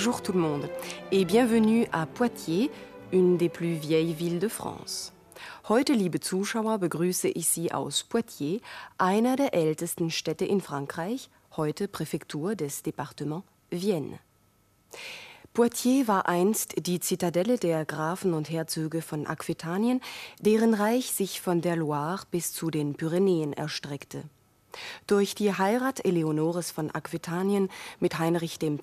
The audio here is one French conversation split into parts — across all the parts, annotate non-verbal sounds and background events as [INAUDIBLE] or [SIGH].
Bonjour tout le monde et bienvenue à Poitiers, une des plus vieilles villes de France. Heute, liebe Zuschauer, begrüße ich Sie aus Poitiers, einer der ältesten Städte in Frankreich, heute Präfektur des Departements Vienne. Poitiers war einst die Zitadelle der Grafen und Herzöge von Aquitanien, deren Reich sich von der Loire bis zu den Pyrenäen erstreckte. Durch die Heirat Eleonores von Aquitanien mit Heinrich II.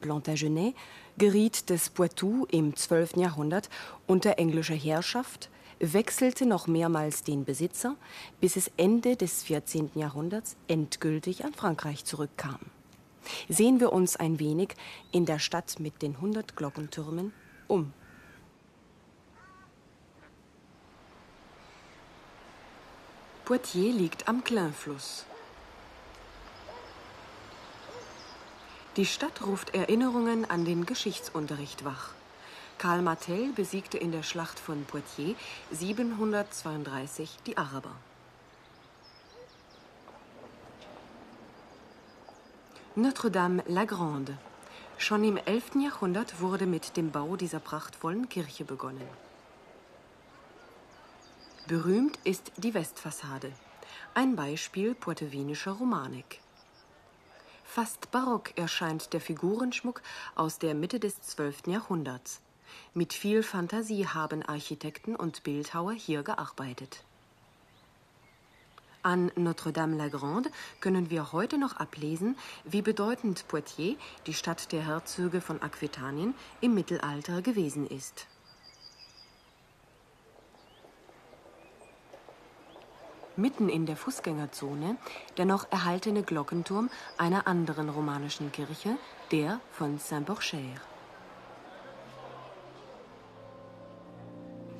Plantagenet geriet das Poitou im 12. Jahrhundert unter englischer Herrschaft, wechselte noch mehrmals den Besitzer, bis es Ende des 14. Jahrhunderts endgültig an Frankreich zurückkam. Sehen wir uns ein wenig in der Stadt mit den 100 Glockentürmen um. Poitiers liegt am Clain-Fluss. Die Stadt ruft Erinnerungen an den Geschichtsunterricht wach. Karl Martel besiegte in der Schlacht von Poitiers 732 die Araber. Notre-Dame-la-Grande. Schon im 11. Jahrhundert wurde mit dem Bau dieser prachtvollen Kirche begonnen. Berühmt ist die Westfassade, ein Beispiel poitevienischer Romanik. Fast barock erscheint der Figurenschmuck aus der Mitte des 12. Jahrhunderts. Mit viel Fantasie haben Architekten und Bildhauer hier gearbeitet. An Notre-Dame-la-Grande können wir heute noch ablesen, wie bedeutend Poitiers, die Stadt der Herzöge von Aquitanien, im Mittelalter gewesen ist. Mitten in der Fußgängerzone der noch erhaltene Glockenturm einer anderen romanischen Kirche, der von Saint-Borcher.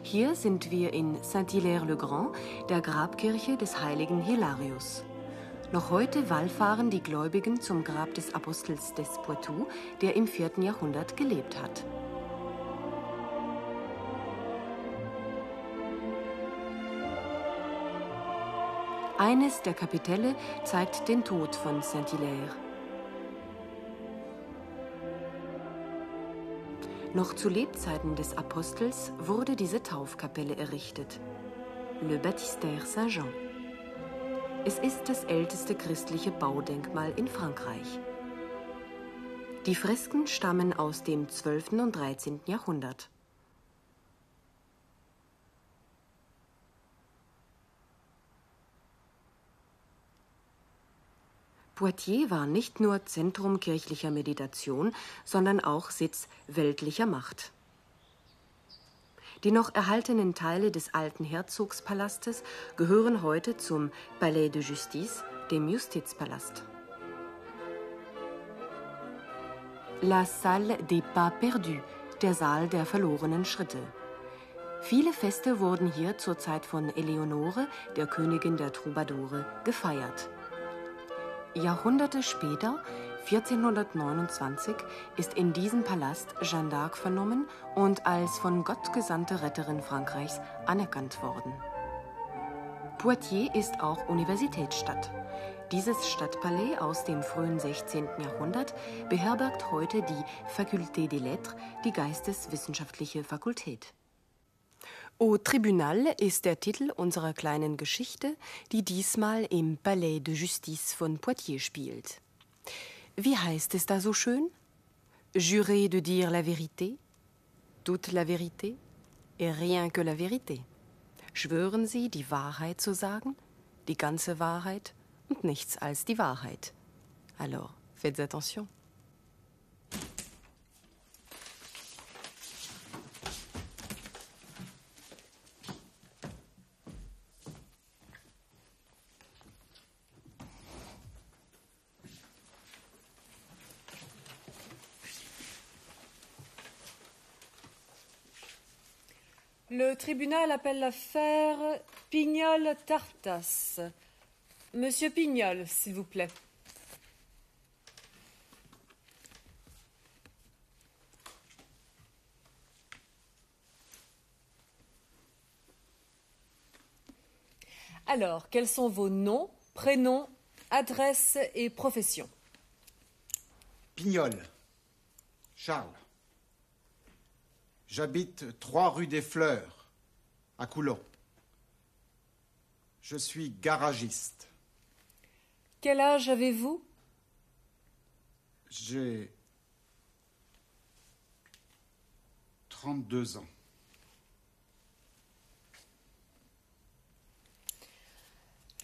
Hier sind wir in Saint-Hilaire-le-Grand, der Grabkirche des heiligen Hilarius. Noch heute wallfahren die Gläubigen zum Grab des Apostels des Poitou, der im 4. Jahrhundert gelebt hat. Eines der Kapitelle zeigt den Tod von Saint-Hilaire. Noch zu Lebzeiten des Apostels wurde diese Taufkapelle errichtet. Le Baptistère Saint-Jean. Es ist das älteste christliche Baudenkmal in Frankreich. Die Fresken stammen aus dem 12. und 13. Jahrhundert. Poitiers war nicht nur Zentrum kirchlicher Meditation, sondern auch Sitz weltlicher Macht. Die noch erhaltenen Teile des alten Herzogspalastes gehören heute zum Palais de Justice, dem Justizpalast. La Salle des Pas Perdus, der Saal der verlorenen Schritte. Viele Feste wurden hier zur Zeit von Eleonore, der Königin der Troubadoure, gefeiert. Jahrhunderte später, 1429, ist in diesem Palast Jeanne d'Arc vernommen und als von Gott gesandte Retterin Frankreichs anerkannt worden. Poitiers ist auch Universitätsstadt. Dieses Stadtpalais aus dem frühen 16. Jahrhundert beherbergt heute die Faculté des Lettres, die geisteswissenschaftliche Fakultät. Au Tribunal ist der Titel unserer kleinen Geschichte, die diesmal im Palais de Justice von Poitiers spielt. Wie heißt es da so schön? Jurez de dire la vérité, toute la vérité et rien que la vérité. Schwören Sie, die Wahrheit zu sagen, die ganze Wahrheit und nichts als die Wahrheit. Alors, faites attention. Tribunal appelle l'affaire Pignol-Tartas. Monsieur Pignol, s'il vous plaît. Alors, quels sont vos noms, prénoms, adresses et professions? Pignol. Charles. J'habite 3 rue des Fleurs, à Coulon. Je suis garagiste. Quel âge avez-vous? J'ai 32 ans.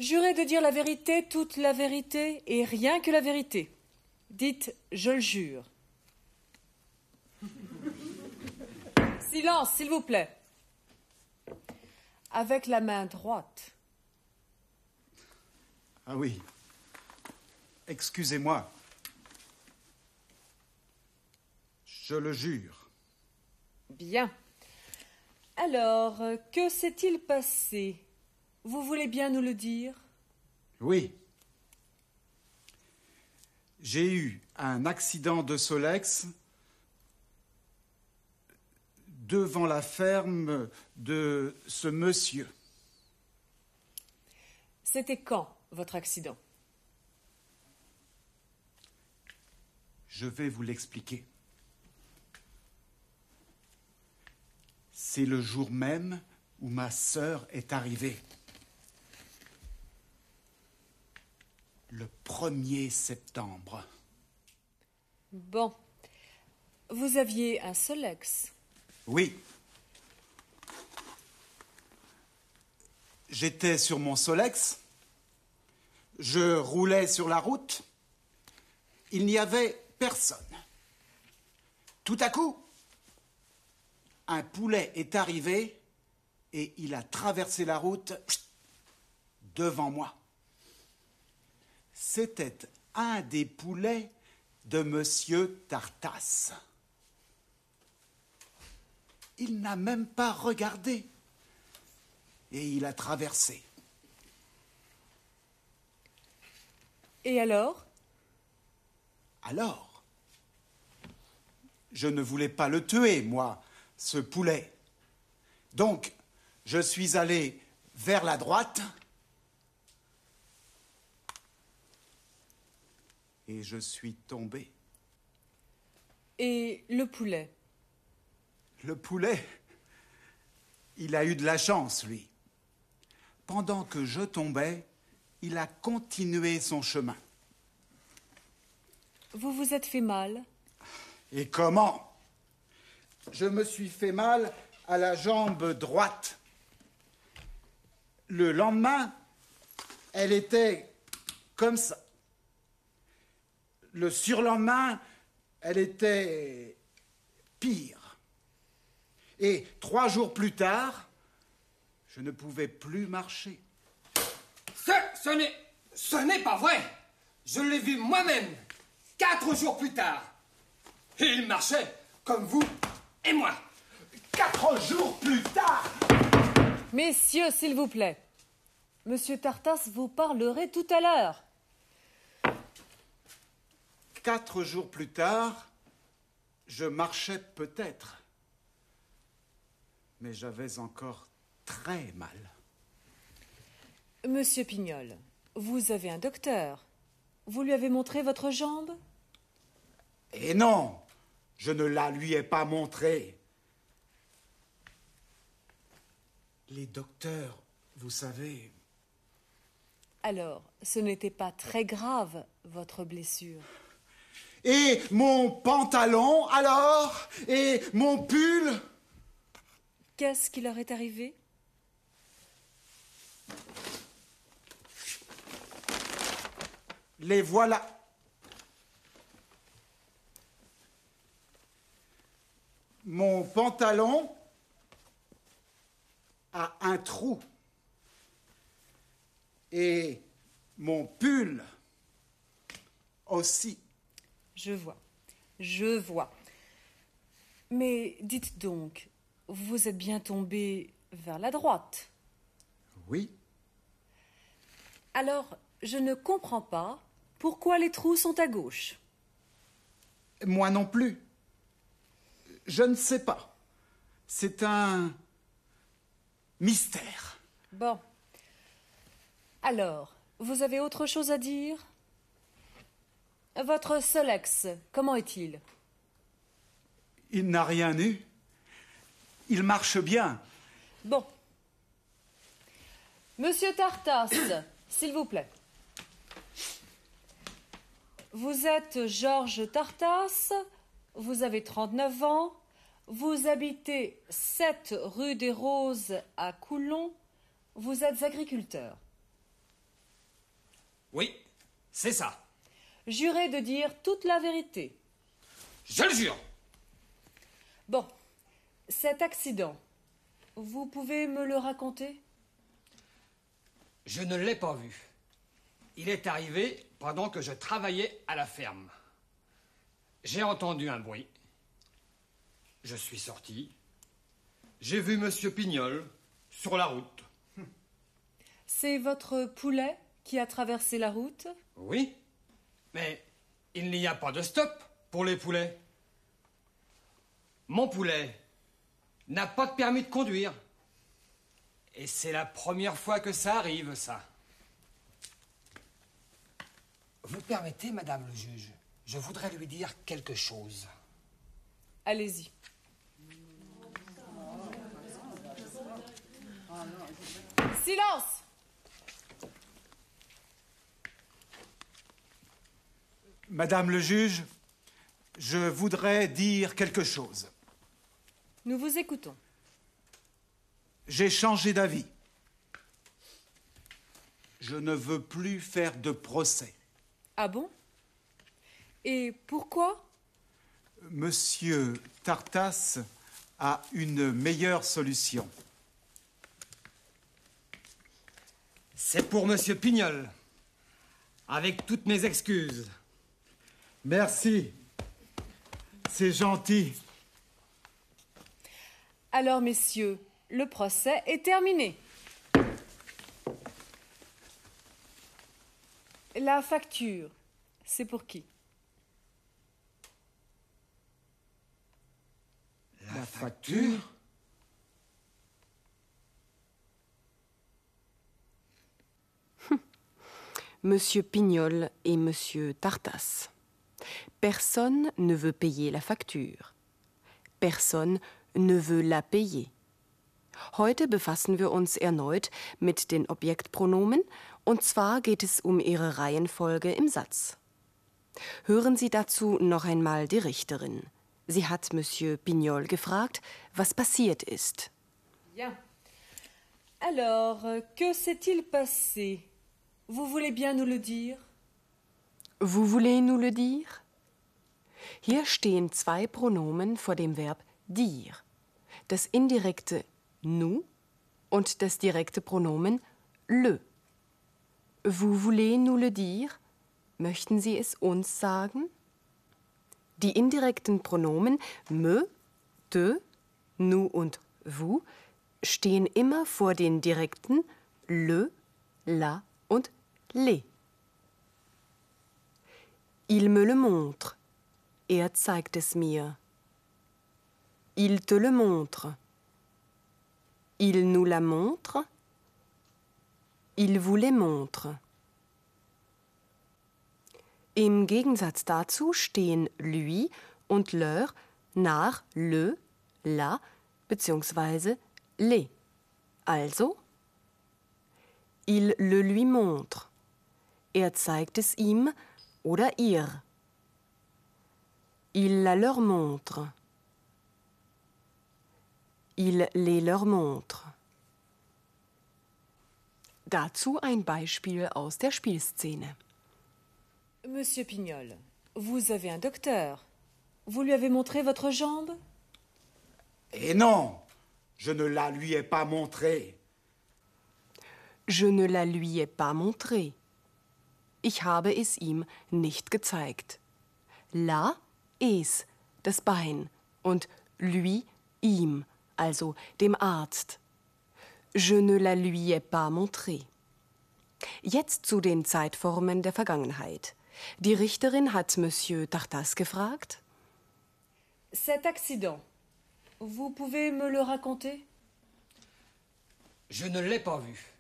Jurez de dire la vérité, toute la vérité et rien que la vérité. Dites je le jure. [LAUGHS] Silence, s'il vous plaît. Avec la main droite. Ah oui. Excusez-moi. Je le jure. Bien. Alors, euh, que s'est-il passé? Vous voulez bien nous le dire? Oui. J'ai eu un accident de Solex devant la ferme de ce monsieur. C'était quand votre accident? Je vais vous l'expliquer. C'est le jour même où ma sœur est arrivée. Le 1er septembre. Bon. Vous aviez un Solex. Oui. J'étais sur mon Solex. Je roulais sur la route. Il n'y avait personne. Tout à coup, un poulet est arrivé et il a traversé la route devant moi. C'était un des poulets de Monsieur Tartas. Il n'a même pas regardé. Et il a traversé. Et alors? Alors, je ne voulais pas le tuer, moi, ce poulet. Donc, je suis allé vers la droite et je suis tombé. Et le poulet? Le poulet, il a eu de la chance, lui. Pendant que je tombais, il a continué son chemin. Vous vous êtes fait mal? Et comment? Je me suis fait mal à la jambe droite. Le lendemain, elle était comme ça. Le surlendemain, elle était pire. Et trois jours plus tard, je ne pouvais plus marcher. Ce, ce n'est, ce n'est pas vrai. Je l'ai vu moi-même, quatre jours plus tard. Et il marchait comme vous et moi. Quatre jours plus tard Messieurs, s'il vous plaît. Monsieur Tartas vous parlerait tout à l'heure. Quatre jours plus tard, je marchais peut-être. Mais j'avais encore très mal. Monsieur Pignol, vous avez un docteur. Vous lui avez montré votre jambe? Et non, je ne la lui ai pas montrée. Les docteurs, vous savez, Alors, ce n'était pas très grave, votre blessure. Et mon pantalon, alors? Et mon pull? Qu'est-ce qui leur est arrivé? Les voilà. Mon pantalon a un trou. Et mon pull aussi. Je vois. Je vois. Mais dites donc, vous êtes bien tombé vers la droite. Oui. Alors, je ne comprends pas pourquoi les trous sont à gauche. Moi non plus. Je ne sais pas. C'est un mystère. Bon. Alors, vous avez autre chose à dire? Votre Solex, comment est-il? Il n'a rien eu. Il marche bien. Bon. Monsieur Tartas, [COUGHS] s'il vous plaît. Vous êtes Georges Tartas, vous avez 39 ans, vous habitez 7 rue des Roses à Coulon, vous êtes agriculteur. Oui, c'est ça. Jurez de dire toute la vérité. Je le jure. Bon, cet accident, vous pouvez me le raconter? Je ne l'ai pas vu. Il est arrivé pendant que je travaillais à la ferme. J'ai entendu un bruit. Je suis sorti. J'ai vu Monsieur Pignol sur la route. C'est votre poulet qui a traversé la route? Oui, mais il n'y a pas de stop pour les poulets. Mon poulet n'a pas de permis de conduire. Et c'est la première fois que ça arrive, ça. Vous permettez, Madame le juge, je voudrais lui dire quelque chose. Allez-y. Silence Madame le juge, je voudrais dire quelque chose. Nous vous écoutons. J'ai changé d'avis. Je ne veux plus faire de procès. Ah bon? Et pourquoi? Monsieur Tartas a une meilleure solution. C'est pour Monsieur Pignol. Avec toutes mes excuses. Merci. C'est gentil. Alors, messieurs, le procès est terminé. La facture, c'est pour qui? La facture? [LAUGHS] Monsieur Pignol et Monsieur Tartas. Personne ne veut payer la facture. Personne ne veut la payer. Heute befassen wir uns erneut mit den Objektpronomen, und zwar geht es um ihre Reihenfolge im Satz. Hören Sie dazu noch einmal die Richterin. Sie hat Monsieur Pignol gefragt, was passiert ist. Bien. Alors, euh, que s'est-il passé Vous voulez bien nous le dire Vous voulez nous le dire? Hier stehen zwei Pronomen vor dem Verb dir. Das indirekte nous und das direkte Pronomen le. Vous voulez nous le dire? Möchten Sie es uns sagen? Die indirekten Pronomen me, te, nous und vous stehen immer vor den direkten le, la und le. Il me le montre. Er zeigt es mir. Il te le montre. Il nous la montre. Il vous les montre. Im Gegensatz dazu stehen lui und leur nach le, la bzw. les. Also, il le lui montre. Er zeigt es ihm oder ihr. Il la leur montre. Il les leur montre. Dazu ein Beispiel aus der Spielszene. Monsieur Pignol, vous avez un docteur. Vous lui avez montré votre jambe Et non, je ne la lui ai pas montrée. Je ne la lui ai pas montré. Ich habe es ihm nicht gezeigt. La, es, das Bein und lui, ihm, also dem Arzt. Je ne la lui ai pas montré. Jetzt zu den Zeitformen der Vergangenheit. Die Richterin hat Monsieur Tartas gefragt. Cet accident, vous pouvez me le raconter? Je ne l'ai pas vu.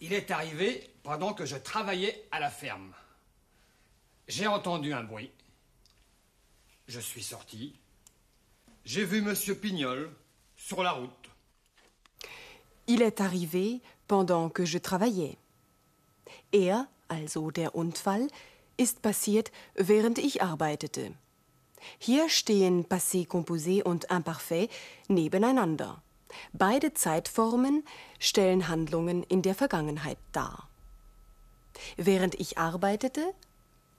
Il est arrivé pendant que je travaillais à la ferme. J'ai entendu un bruit. Je suis sorti. J'ai vu Monsieur Pignol sur la route. Il est arrivé pendant que je travaillais. Er, also der Unfall, ist passiert, während ich arbeitete. Hier stehen Passé composé und Imparfait nebeneinander. Beide Zeitformen stellen Handlungen in der Vergangenheit dar. Während ich arbeitete,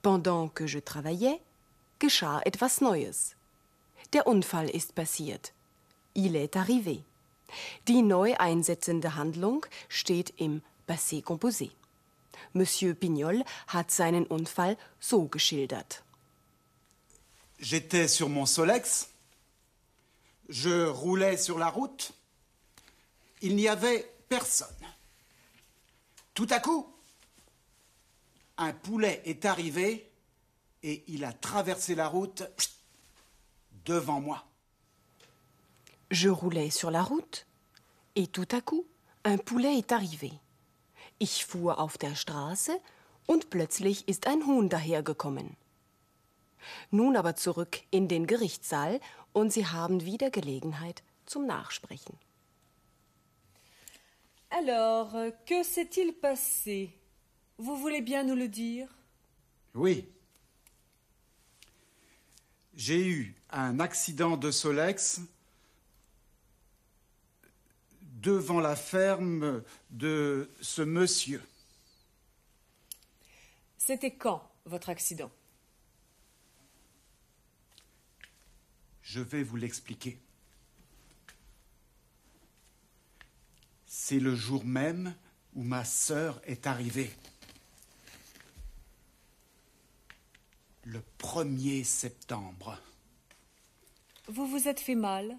pendant que je travaillais, geschah etwas Neues. Der Unfall ist passiert. Il est arrivé. Die neu einsetzende Handlung steht im Passé composé. Monsieur Pignol hat seinen Unfall so geschildert. J'étais sur mon Solex, je roulais sur la route, il n'y avait personne. Tout à coup, un poulet est arrivé et il a traversé la route devant moi. Je roulais sur la route et tout à coup, un poulet est arrivé. Ich fuhr auf der Straße und plötzlich ist ein Huhn dahergekommen. Nun aber zurück in den Gerichtssaal und Sie haben wieder Gelegenheit zum Nachsprechen. Alors, que s'est-il passé? Vous voulez bien nous le dire? Oui. J'ai eu un accident de Solex devant la ferme de ce monsieur. C'était quand votre accident? Je vais vous l'expliquer. C'est le jour même où ma sœur est arrivée. Le 1er septembre. Vous vous êtes fait mal?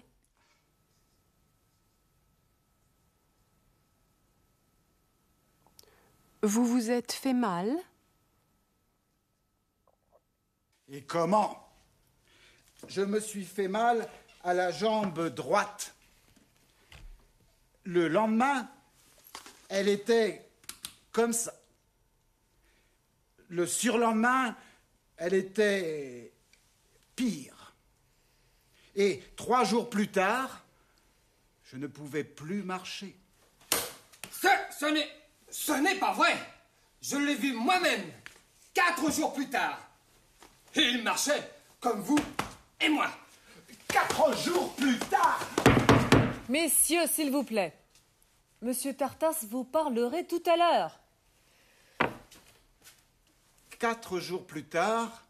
Vous vous êtes fait mal Et comment Je me suis fait mal à la jambe droite. Le lendemain, elle était comme ça. Le surlendemain, elle était pire. Et trois jours plus tard, je ne pouvais plus marcher. Ce, ce n'est, ce n'est pas vrai. Je l'ai vu moi-même, quatre jours plus tard. Et il marchait comme vous et moi. Quatre jours plus tard Messieurs, s'il vous plaît. Monsieur Tartas vous parlerait tout à l'heure. Quatre jours plus tard,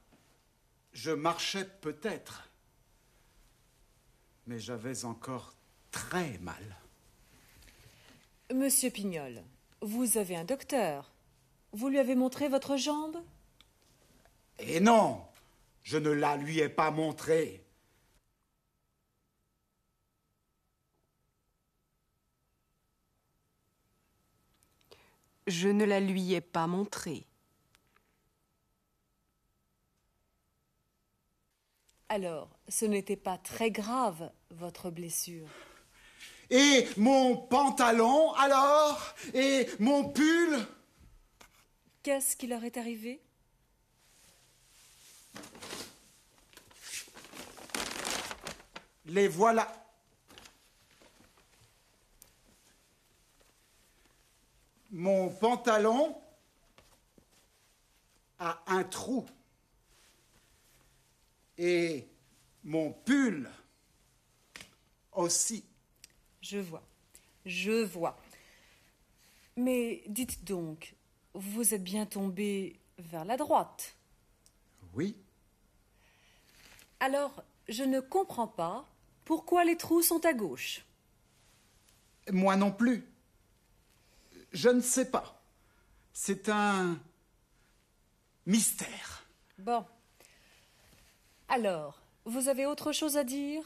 je marchais peut-être. Mais j'avais encore très mal. Monsieur Pignol, vous avez un docteur. Vous lui avez montré votre jambe? Et non, je ne la lui ai pas montrée. Je ne la lui ai pas montrée. Alors, ce n'était pas très grave, votre blessure. Et mon pantalon, alors? Et mon pull? Qu'est-ce qui leur est arrivé? Les voilà. Mon pantalon a un trou. Et mon pull aussi. Je vois. Je vois. Mais dites donc, vous êtes bien tombé vers la droite. Oui. Alors, je ne comprends pas pourquoi les trous sont à gauche. Moi non plus. Je ne sais pas. C'est un mystère. Bon. Alors, vous avez autre chose à dire?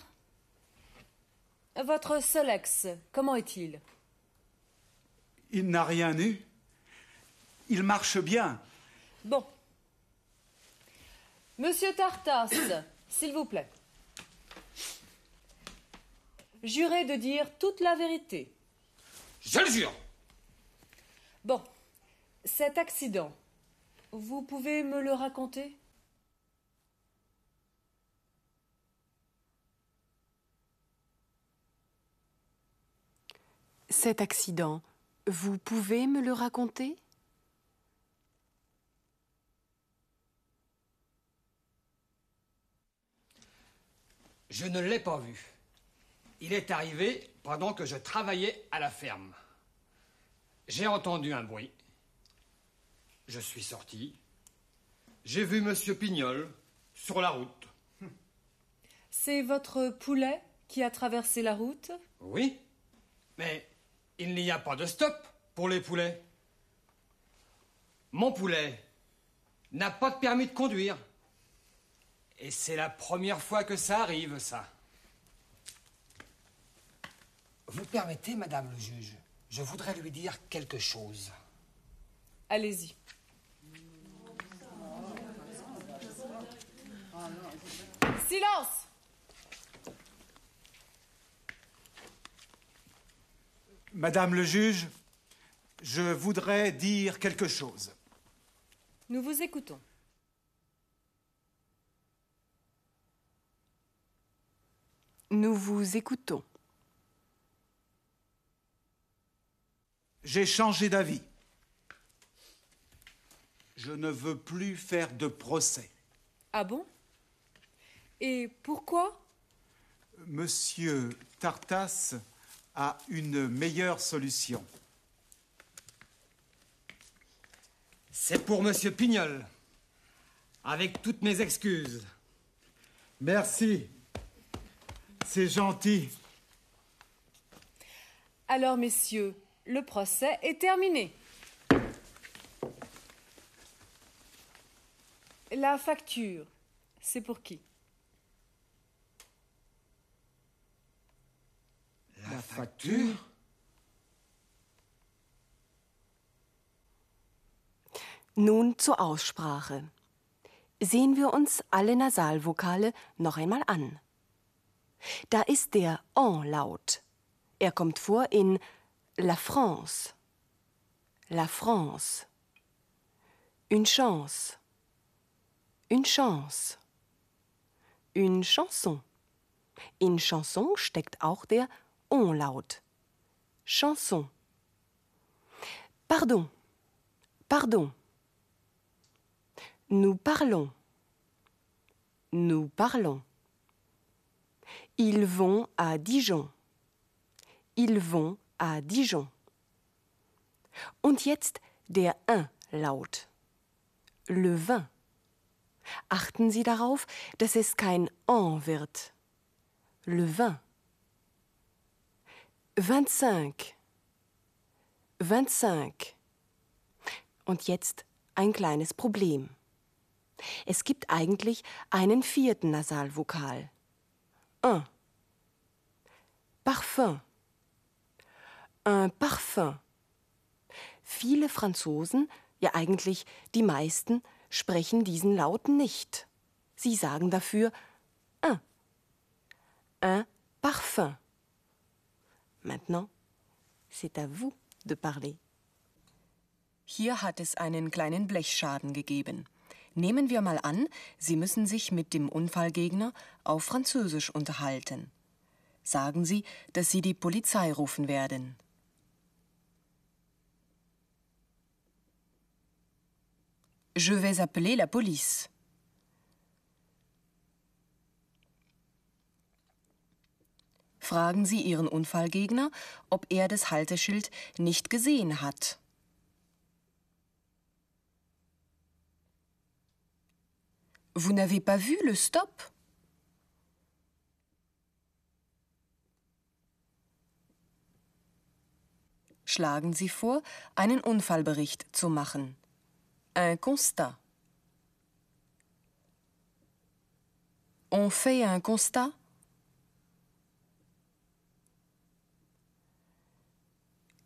Votre Solex, comment est-il? Il n'a rien eu. Il marche bien. Bon. Monsieur Tartas, [COUGHS] s'il vous plaît. Jurez de dire toute la vérité. Je le jure. Bon. Cet accident, vous pouvez me le raconter? Cet accident, vous pouvez me le raconter? Je ne l'ai pas vu. Il est arrivé pendant que je travaillais à la ferme. J'ai entendu un bruit. Je suis sorti. J'ai vu Monsieur Pignol sur la route. C'est votre poulet qui a traversé la route? Oui, mais il n'y a pas de stop pour les poulets. Mon poulet n'a pas de permis de conduire. Et c'est la première fois que ça arrive, ça. Vous permettez, Madame le juge, je voudrais lui dire quelque chose. Allez-y. Silence Madame le juge, je voudrais dire quelque chose. Nous vous écoutons. Nous vous écoutons. J'ai changé d'avis. Je ne veux plus faire de procès. Ah bon? Et pourquoi? Monsieur Tartas a une meilleure solution. C'est pour Monsieur Pignol. Avec toutes mes excuses. Merci. C'est gentil. Alors, messieurs, le procès est terminé. La facture, c'est pour qui? Facture Nun zur Aussprache. Sehen wir uns alle Nasalvokale noch einmal an. Da ist der En-Laut. Er kommt vor in La France. La France. Une chance. Une chance. Une chanson. In Chanson steckt auch der En-Laut. Chanson. Pardon. Pardon. Nous parlons. Nous parlons. Ils vont à Dijon. Ils vont à Dijon. Und jetzt der Ein-Laut. Le vin. Achten Sie darauf, dass es kein En wird. Le vin. 25. 25. Und jetzt ein kleines Problem. Es gibt eigentlich einen vierten Nasalvokal. Un. Parfum. Un parfum. Viele Franzosen, ja eigentlich die meisten, sprechen diesen Laut nicht. Sie sagen dafür un. Un parfum. Maintenant, c'est à vous de parler. Hier hat es einen kleinen Blechschaden gegeben. Nehmen wir mal an, Sie müssen sich mit dem Unfallgegner auf Französisch unterhalten. Sagen Sie, dass Sie die Polizei rufen werden. Je vais appeler la police. Fragen Sie Ihren Unfallgegner, ob er das Halteschild nicht gesehen hat. Vous n'avez pas vu le stop Schlagen Sie vor, einen Unfallbericht zu machen. Un constat. On fait un constat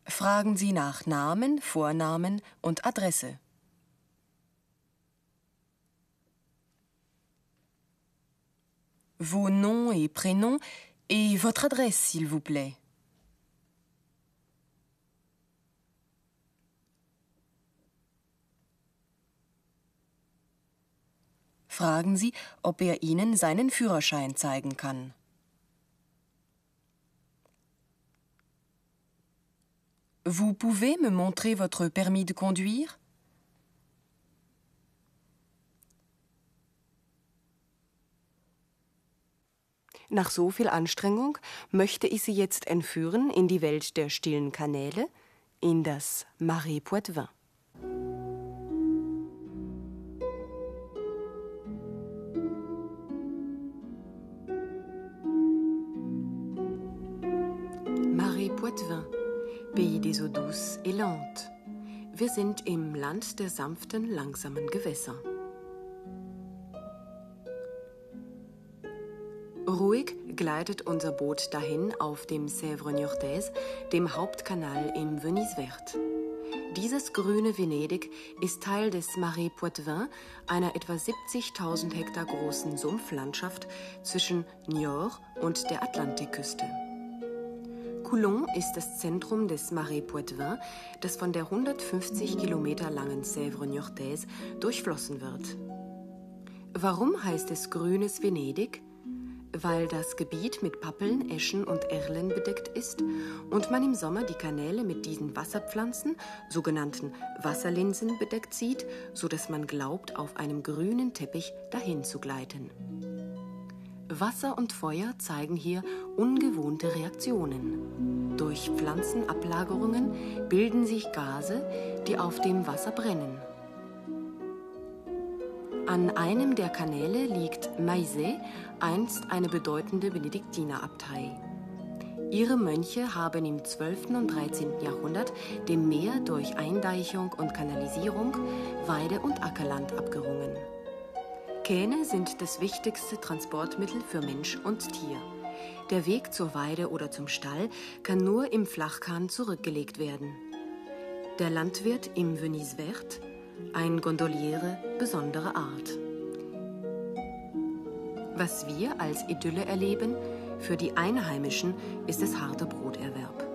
Fragen Sie nach Namen, Vornamen und Adresse. Vos noms et prénoms et votre adresse, s'il vous plaît. Fragen Sie, ob er Ihnen seinen Führerschein zeigen kann. Vous pouvez me montrer votre permis de conduire? Nach so viel Anstrengung möchte ich Sie jetzt entführen in die Welt der stillen Kanäle, in das Marais Poitevin. Marais Poitevin, Pays des eaux douces et lentes. Wir sind im Land der sanften, langsamen Gewässer. Ruhig gleitet unser Boot dahin auf dem Sèvres Niortaise, dem Hauptkanal im Venise Vert. Dieses grüne Venedig ist Teil des Marais Poitevin, einer etwa 70.000 Hektar großen Sumpflandschaft zwischen Niort und der Atlantikküste. Coulon ist das Zentrum des Marais Poitevin, das von der 150 Kilometer langen Sèvres Niortaise durchflossen wird. Warum heißt es grünes Venedig? weil das Gebiet mit Pappeln, Eschen und Erlen bedeckt ist und man im Sommer die Kanäle mit diesen Wasserpflanzen, sogenannten Wasserlinsen, bedeckt sieht, so dass man glaubt, auf einem grünen Teppich dahin zu gleiten. Wasser und Feuer zeigen hier ungewohnte Reaktionen. Durch Pflanzenablagerungen bilden sich Gase, die auf dem Wasser brennen. An einem der Kanäle liegt Maizet, einst eine bedeutende Benediktinerabtei. Ihre Mönche haben im 12. und 13. Jahrhundert dem Meer durch Eindeichung und Kanalisierung Weide- und Ackerland abgerungen. Kähne sind das wichtigste Transportmittel für Mensch und Tier. Der Weg zur Weide oder zum Stall kann nur im Flachkahn zurückgelegt werden. Der Landwirt im Venise Vert ein Gondoliere besonderer Art. Was wir als Idylle erleben, für die Einheimischen ist es harter Broterwerb.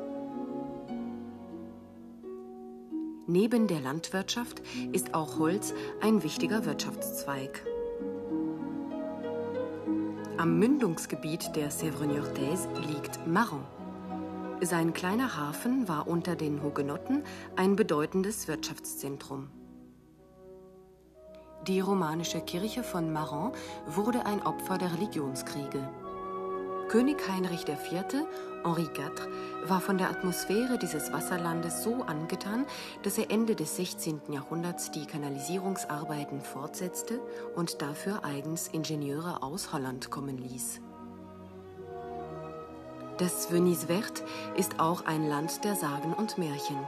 Neben der Landwirtschaft ist auch Holz ein wichtiger Wirtschaftszweig. Am Mündungsgebiet der Sèvres Niortaise liegt Marron. Sein kleiner Hafen war unter den Hugenotten ein bedeutendes Wirtschaftszentrum. Die romanische Kirche von Marron wurde ein Opfer der Religionskriege. König Heinrich IV., Henri IV., war von der Atmosphäre dieses Wasserlandes so angetan, dass er Ende des 16. Jahrhunderts die Kanalisierungsarbeiten fortsetzte und dafür eigens Ingenieure aus Holland kommen ließ. Das Venise Vert ist auch ein Land der Sagen und Märchen.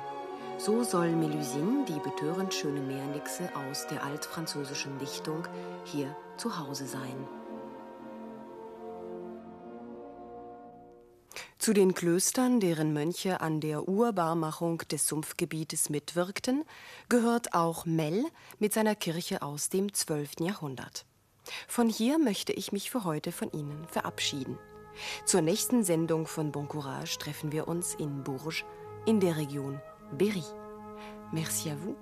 So soll Melusine, die betörend schöne Meernixe aus der altfranzösischen Dichtung, hier zu Hause sein. Zu den Klöstern, deren Mönche an der Urbarmachung des Sumpfgebietes mitwirkten, gehört auch Mel mit seiner Kirche aus dem 12. Jahrhundert. Von hier möchte ich mich für heute von Ihnen verabschieden. Zur nächsten Sendung von Bon Courage treffen wir uns in Bourges in der Region Berry. Merci à vous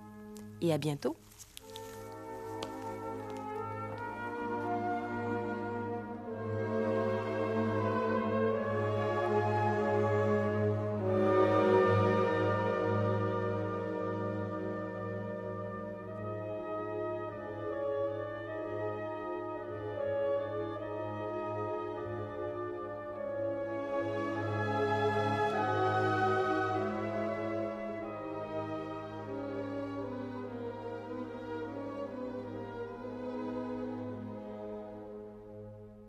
et à bientôt.